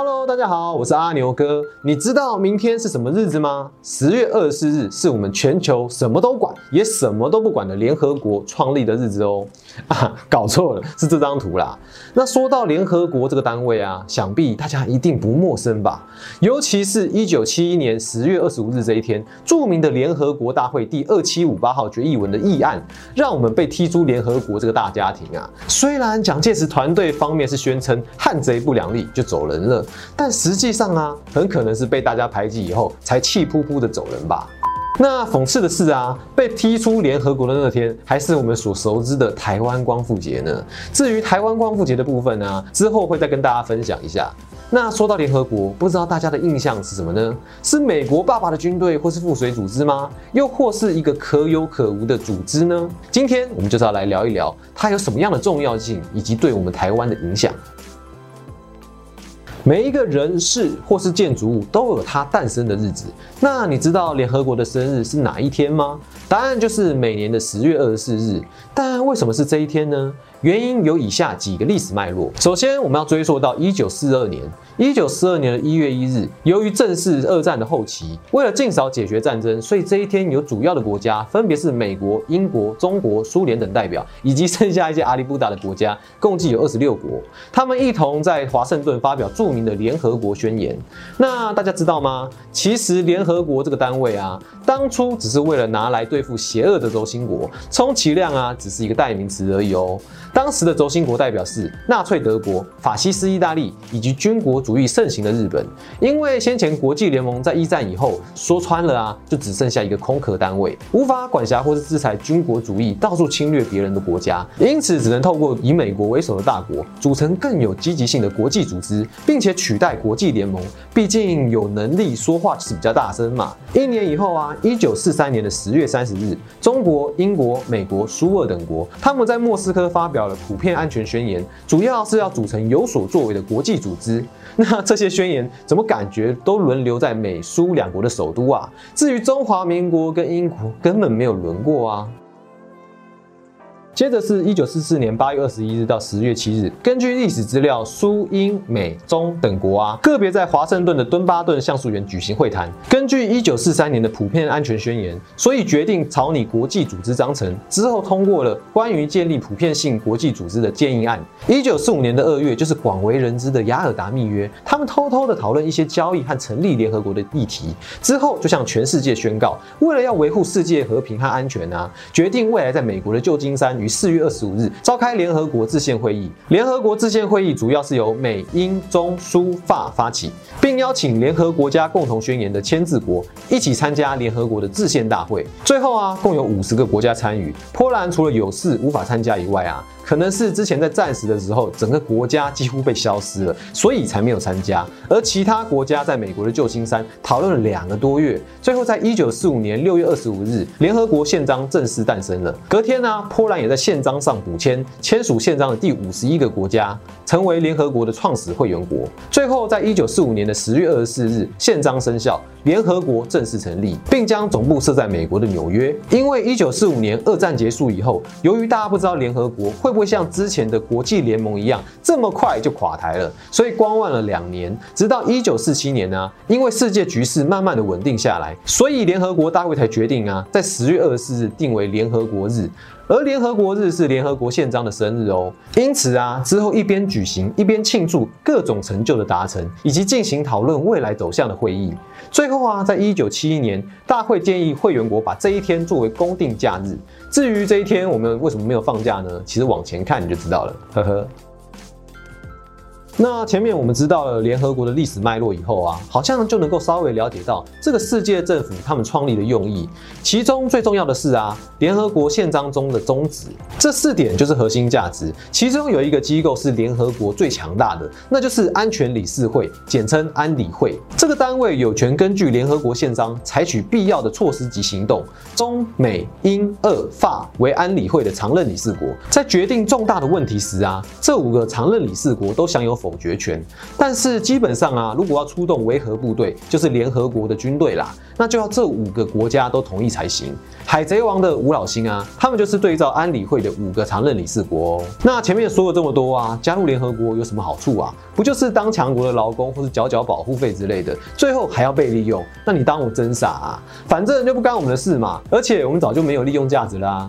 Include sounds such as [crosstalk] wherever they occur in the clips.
Hello，大家好，我是阿牛哥。你知道明天是什么日子吗？十月二十四日是我们全球什么都管也什么都不管的联合国创立的日子哦。[laughs] 啊，搞错了，是这张图啦。那说到联合国这个单位啊，想必大家一定不陌生吧？尤其是一九七一年十月二十五日这一天，著名的联合国大会第二七五八号决议文的议案，让我们被踢出联合国这个大家庭啊。虽然蒋介石团队方面是宣称汉贼不两立就走人了。但实际上啊，很可能是被大家排挤以后，才气扑扑的走人吧。那讽刺的是啊，被踢出联合国的那天，还是我们所熟知的台湾光复节呢。至于台湾光复节的部分呢，之后会再跟大家分享一下。那说到联合国，不知道大家的印象是什么呢？是美国爸爸的军队，或是附随组织吗？又或是一个可有可无的组织呢？今天我们就是要来聊一聊它有什么样的重要性，以及对我们台湾的影响。每一个人事或是建筑物都有它诞生的日子。那你知道联合国的生日是哪一天吗？答案就是每年的十月二十四日。但为什么是这一天呢？原因有以下几个历史脉络。首先，我们要追溯到一九四二年。一九四二年的一月一日，由于正是二战的后期，为了尽早解决战争，所以这一天有主要的国家，分别是美国、英国、中国、苏联等代表，以及剩下一些阿里不达的国家，共计有二十六国，他们一同在华盛顿发表著名的联合国宣言。那大家知道吗？其实联合国这个单位啊，当初只是为了拿来对付邪恶的轴心国，充其量啊，只是一个代名词而已哦。当时的轴心国代表是纳粹德国、法西斯意大利以及军国主义盛行的日本。因为先前国际联盟在一战以后说穿了啊，就只剩下一个空壳单位，无法管辖或是制裁军国主义到处侵略别人的国家，因此只能透过以美国为首的大国组成更有积极性的国际组织，并且取代国际联盟。毕竟有能力说话就是比较大声嘛。一年以后啊，一九四三年的十月三十日，中国、英国、美国、苏俄等国他们在莫斯科发表。了普遍安全宣言，主要是要组成有所作为的国际组织。那这些宣言怎么感觉都轮流在美苏两国的首都啊？至于中华民国跟英国，根本没有轮过啊。接着是一九四四年八月二十一日到十月七日，根据历史资料，苏、英、美、中等国啊，个别在华盛顿的敦巴顿橡树园举行会谈。根据一九四三年的普遍安全宣言，所以决定草拟国际组织章程之后，通过了关于建立普遍性国际组织的建议案。一九四五年的二月，就是广为人知的雅尔达密约，他们偷偷的讨论一些交易和成立联合国的议题，之后就向全世界宣告，为了要维护世界和平和安全啊，决定未来在美国的旧金山与四月二十五日召开联合国制宪会议。联合国制宪会议主要是由美、英、中、苏、法发起，并邀请联合国家共同宣言的签字国一起参加联合国的制宪大会。最后啊，共有五十个国家参与。波兰除了有事无法参加以外啊。可能是之前在战时的时候，整个国家几乎被消失了，所以才没有参加。而其他国家在美国的旧金山讨论了两个多月，最后在一九四五年六月二十五日，联合国宪章正式诞生了。隔天呢，波兰也在宪章上补签，签署宪章的第五十一个国家，成为联合国的创始会员国。最后，在一九四五年的十月二十四日，宪章生效，联合国正式成立，并将总部设在美国的纽约。因为一九四五年二战结束以后，由于大家不知道联合国会不。会像之前的国际联盟一样这么快就垮台了，所以观望了两年，直到一九四七年呢，因为世界局势慢慢的稳定下来，所以联合国大会才决定啊，在十月二十四日定为联合国日。而联合国日是联合国宪章的生日哦，因此啊，之后一边举行一边庆祝各种成就的达成，以及进行讨论未来走向的会议。最后啊，在一九七一年，大会建议会员国把这一天作为公定假日。至于这一天我们为什么没有放假呢？其实往前看你就知道了，呵呵。那前面我们知道了联合国的历史脉络以后啊，好像就能够稍微了解到这个世界政府他们创立的用意。其中最重要的是啊，联合国宪章中的宗旨，这四点就是核心价值。其中有一个机构是联合国最强大的，那就是安全理事会，简称安理会。这个单位有权根据联合国宪章采取必要的措施及行动。中美英俄法为安理会的常任理事国，在决定重大的问题时啊，这五个常任理事国都享有否。否决权。但是基本上啊，如果要出动维和部队，就是联合国的军队啦，那就要这五个国家都同意才行。海贼王的吴老星啊，他们就是对照安理会的五个常任理事国哦。那前面说了这么多啊，加入联合国有什么好处啊？不就是当强国的劳工，或是缴缴保护费之类的，最后还要被利用？那你当我真傻啊？反正就不干我们的事嘛。而且我们早就没有利用价值啦。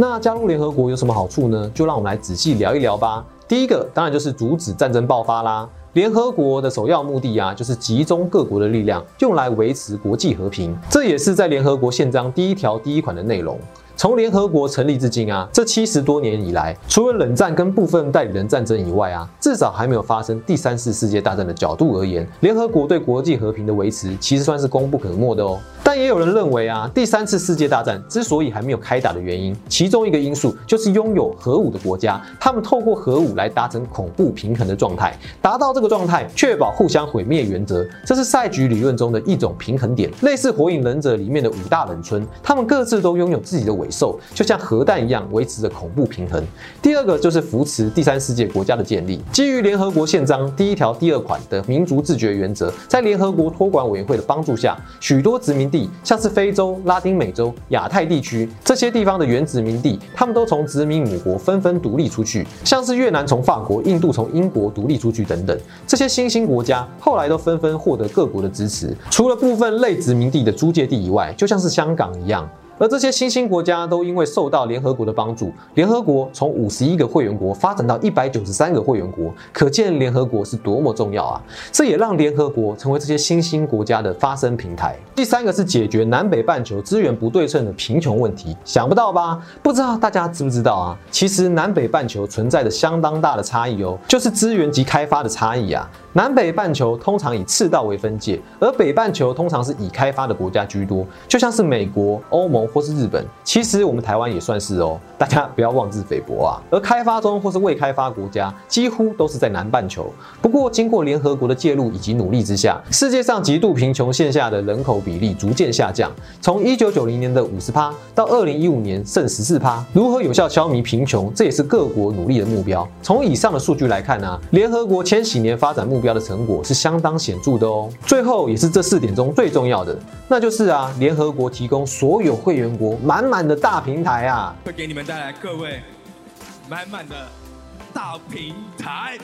那加入联合国有什么好处呢？就让我们来仔细聊一聊吧。第一个当然就是阻止战争爆发啦。联合国的首要目的啊，就是集中各国的力量，用来维持国际和平。这也是在联合国宪章第一条第一款的内容。从联合国成立至今啊，这七十多年以来，除了冷战跟部分代理人战争以外啊，至少还没有发生第三次世界大战的角度而言，联合国对国际和平的维持，其实算是功不可没的哦。但也有人认为啊，第三次世界大战之所以还没有开打的原因，其中一个因素就是拥有核武的国家，他们透过核武来达成恐怖平衡的状态，达到这个状态，确保互相毁灭原则，这是赛局理论中的一种平衡点，类似火影忍者里面的五大忍村，他们各自都拥有自己的尾兽，就像核弹一样维持着恐怖平衡。第二个就是扶持第三世界国家的建立，基于联合国宪章第一条第二款的民族自决原则，在联合国托管委员会的帮助下，许多殖民地。像是非洲、拉丁美洲、亚太地区这些地方的原殖民地，他们都从殖民母国纷纷独立出去。像是越南从法国、印度从英国独立出去等等，这些新兴国家后来都纷纷获得各国的支持。除了部分类殖民地的租借地以外，就像是香港一样。而这些新兴国家都因为受到联合国的帮助，联合国从五十一个会员国发展到一百九十三个会员国，可见联合国是多么重要啊！这也让联合国成为这些新兴国家的发声平台。第三个是解决南北半球资源不对称的贫穷问题，想不到吧？不知道大家知不知道啊？其实南北半球存在着相当大的差异哦，就是资源及开发的差异啊。南北半球通常以赤道为分界，而北半球通常是已开发的国家居多，就像是美国、欧盟或是日本。其实我们台湾也算是哦，大家不要妄自菲薄啊。而开发中或是未开发国家几乎都是在南半球。不过经过联合国的介入以及努力之下，世界上极度贫穷线下的人口比例逐渐下降，从一九九零年的五十趴到二零一五年剩十四趴。如何有效消弭贫穷，这也是各国努力的目标。从以上的数据来看呢，联合国千禧年发展目目标的成果是相当显著的哦。最后也是这四点中最重要的，那就是啊，联合国提供所有会员国满满的大平台啊，会给你们带来各位满满的大平台。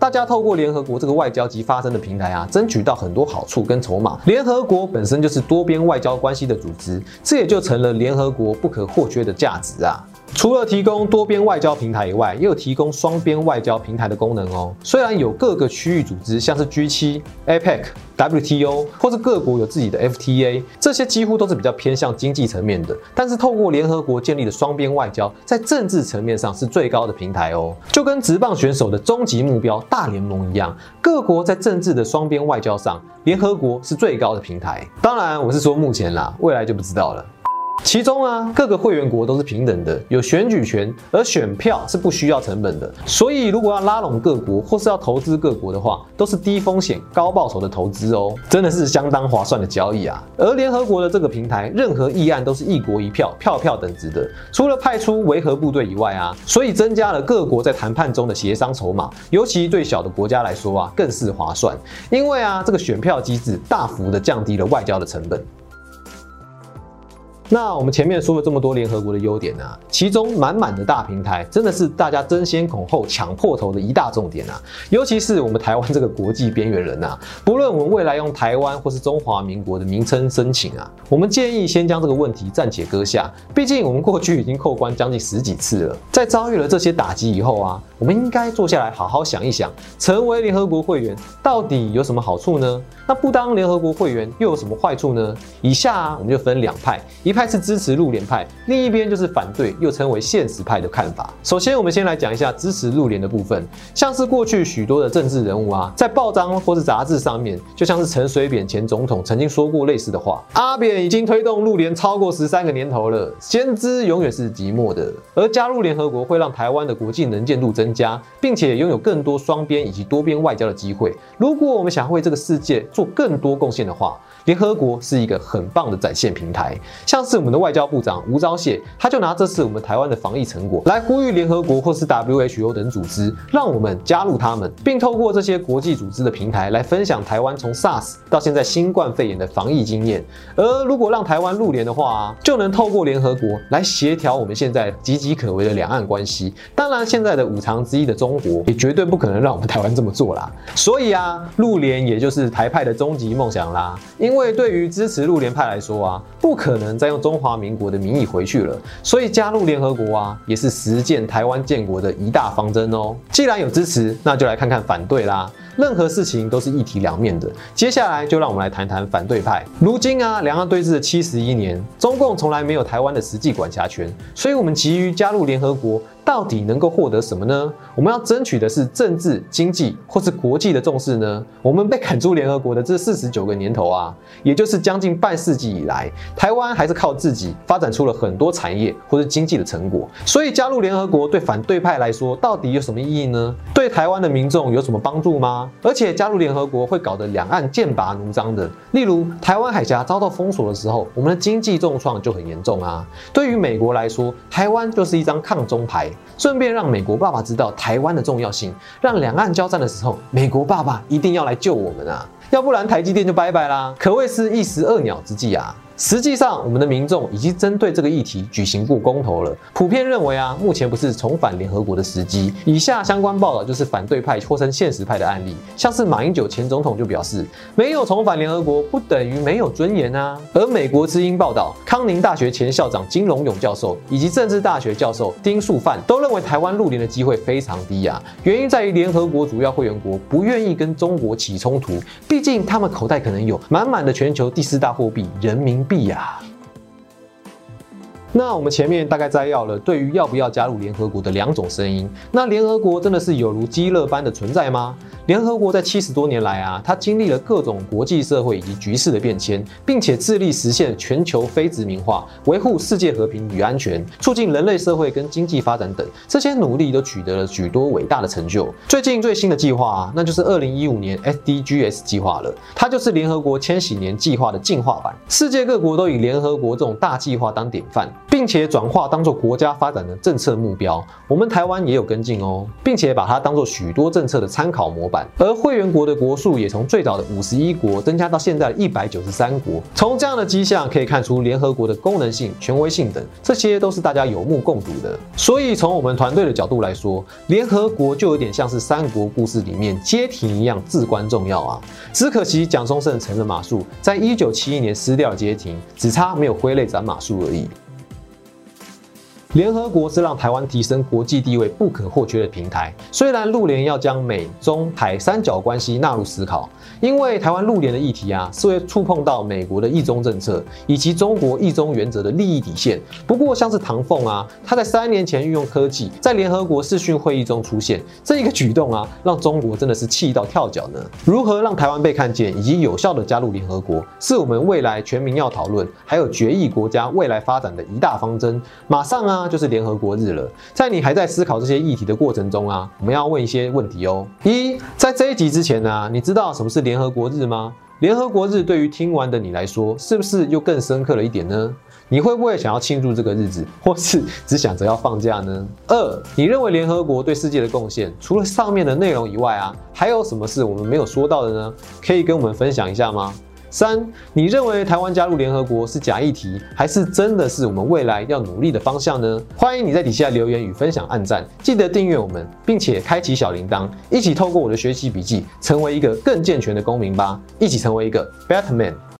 大家透过联合国这个外交及发声的平台啊，争取到很多好处跟筹码。联合国本身就是多边外交关系的组织，这也就成了联合国不可或缺的价值啊。除了提供多边外交平台以外，也有提供双边外交平台的功能哦。虽然有各个区域组织，像是 G7、APEC、WTO，或是各国有自己的 FTA，这些几乎都是比较偏向经济层面的。但是透过联合国建立的双边外交，在政治层面上是最高的平台哦。就跟职棒选手的终极目标大联盟一样，各国在政治的双边外交上，联合国是最高的平台。当然，我是说目前啦，未来就不知道了。其中啊，各个会员国都是平等的，有选举权，而选票是不需要成本的。所以，如果要拉拢各国或是要投资各国的话，都是低风险高报酬的投资哦，真的是相当划算的交易啊。而联合国的这个平台，任何议案都是一国一票，票票等值的。除了派出维和部队以外啊，所以增加了各国在谈判中的协商筹码，尤其对小的国家来说啊，更是划算。因为啊，这个选票机制大幅的降低了外交的成本。那我们前面说了这么多联合国的优点啊，其中满满的大平台真的是大家争先恐后抢破头的一大重点啊！尤其是我们台湾这个国际边缘人啊，不论我们未来用台湾或是中华民国的名称申请啊，我们建议先将这个问题暂且搁下。毕竟我们过去已经扣关将近十几次了，在遭遇了这些打击以后啊，我们应该坐下来好好想一想，成为联合国会员到底有什么好处呢？那不当联合国会员又有什么坏处呢？以下，我们就分两派，一派。是支持陆联派，另一边就是反对，又称为现实派的看法。首先，我们先来讲一下支持陆联的部分，像是过去许多的政治人物啊，在报章或是杂志上面，就像是陈水扁前总统曾经说过类似的话：“阿扁已经推动陆联超过十三个年头了，先知永远是寂寞的。”而加入联合国会让台湾的国际能见度增严加，并且拥有更多双边以及多边外交的机会。如果我们想为这个世界做更多贡献的话，联合国是一个很棒的展现平台。像是我们的外交部长吴钊燮，他就拿这次我们台湾的防疫成果来呼吁联合国或是 WHO 等组织，让我们加入他们，并透过这些国际组织的平台来分享台湾从 SARS 到现在新冠肺炎的防疫经验。而如果让台湾入联的话，就能透过联合国来协调我们现在岌岌可危的两岸关系。当然，现在的五常之一的中国也绝对不可能让我们台湾这么做啦。[laughs] 所以啊，入联也就是台派的终极梦想啦。因为对于支持入联派来说啊，不可能再用中华民国的名义回去了，所以加入联合国啊，也是实践台湾建国的一大方针哦。既然有支持，那就来看看反对啦。任何事情都是一体两面的。接下来就让我们来谈谈反对派。如今啊，两岸对峙的七十一年，中共从来没有台湾的实际管辖权，所以我们急于加入联合国。到底能够获得什么呢？我们要争取的是政治、经济或是国际的重视呢？我们被赶出联合国的这四十九个年头啊，也就是将近半世纪以来，台湾还是靠自己发展出了很多产业或是经济的成果。所以加入联合国对反对派来说，到底有什么意义呢？对台湾的民众有什么帮助吗？而且加入联合国会搞得两岸剑拔弩张的。例如台湾海峡遭到封锁的时候，我们的经济重创就很严重啊。对于美国来说，台湾就是一张抗中牌。顺便让美国爸爸知道台湾的重要性，让两岸交战的时候，美国爸爸一定要来救我们啊！要不然台积电就拜拜啦，可谓是一石二鸟之计啊！实际上，我们的民众已经针对这个议题举行过公投了，普遍认为啊，目前不是重返联合国的时机。以下相关报道就是反对派或称现实派的案例，像是马英九前总统就表示，没有重返联合国不等于没有尊严啊。而美国之音报道，康宁大学前校长金龙勇教授以及政治大学教授丁树范都认为台湾入联的机会非常低啊，原因在于联合国主要会员国不愿意跟中国起冲突，毕竟他们口袋可能有满满的全球第四大货币人民币。币呀。那我们前面大概摘要了对于要不要加入联合国的两种声音。那联合国真的是有如饥乐般的存在吗？联合国在七十多年来啊，它经历了各种国际社会以及局势的变迁，并且致力实现全球非殖民化，维护世界和平与安全，促进人类社会跟经济发展等，这些努力都取得了许多伟大的成就。最近最新的计划啊，那就是二零一五年 SDGs 计划了，它就是联合国千禧年计划的进化版。世界各国都以联合国这种大计划当典范，并且转化当做国家发展的政策目标。我们台湾也有跟进哦，并且把它当做许多政策的参考模板。而会员国的国数也从最早的五十一国增加到现在的一百九十三国。从这样的迹象可以看出，联合国的功能性、权威性等，这些都是大家有目共睹的。所以从我们团队的角度来说，联合国就有点像是三国故事里面街亭一样至关重要啊。只可惜蒋中正乘了马术，在一九七一年失掉了街亭，只差没有挥泪斩马谡而已。联合国是让台湾提升国际地位不可或缺的平台。虽然陆联要将美中台三角关系纳入思考，因为台湾陆联的议题啊，是会触碰到美国的一中政策以及中国一中原则的利益底线。不过，像是唐凤啊，他在三年前运用科技，在联合国视讯会议中出现这一个举动啊，让中国真的是气到跳脚呢。如何让台湾被看见以及有效的加入联合国，是我们未来全民要讨论，还有决议国家未来发展的一大方针。马上啊！就是联合国日了，在你还在思考这些议题的过程中啊，我们要问一些问题哦。一，在这一集之前呢，你知道什么是联合国日吗？联合国日对于听完的你来说，是不是又更深刻了一点呢？你会不会想要庆祝这个日子，或是 [laughs] 只想着要放假呢？二，你认为联合国对世界的贡献，除了上面的内容以外啊，还有什么是我们没有说到的呢？可以跟我们分享一下吗？三，你认为台湾加入联合国是假议题，还是真的是我们未来要努力的方向呢？欢迎你在底下留言与分享、按赞，记得订阅我们，并且开启小铃铛，一起透过我的学习笔记，成为一个更健全的公民吧！一起成为一个 better man。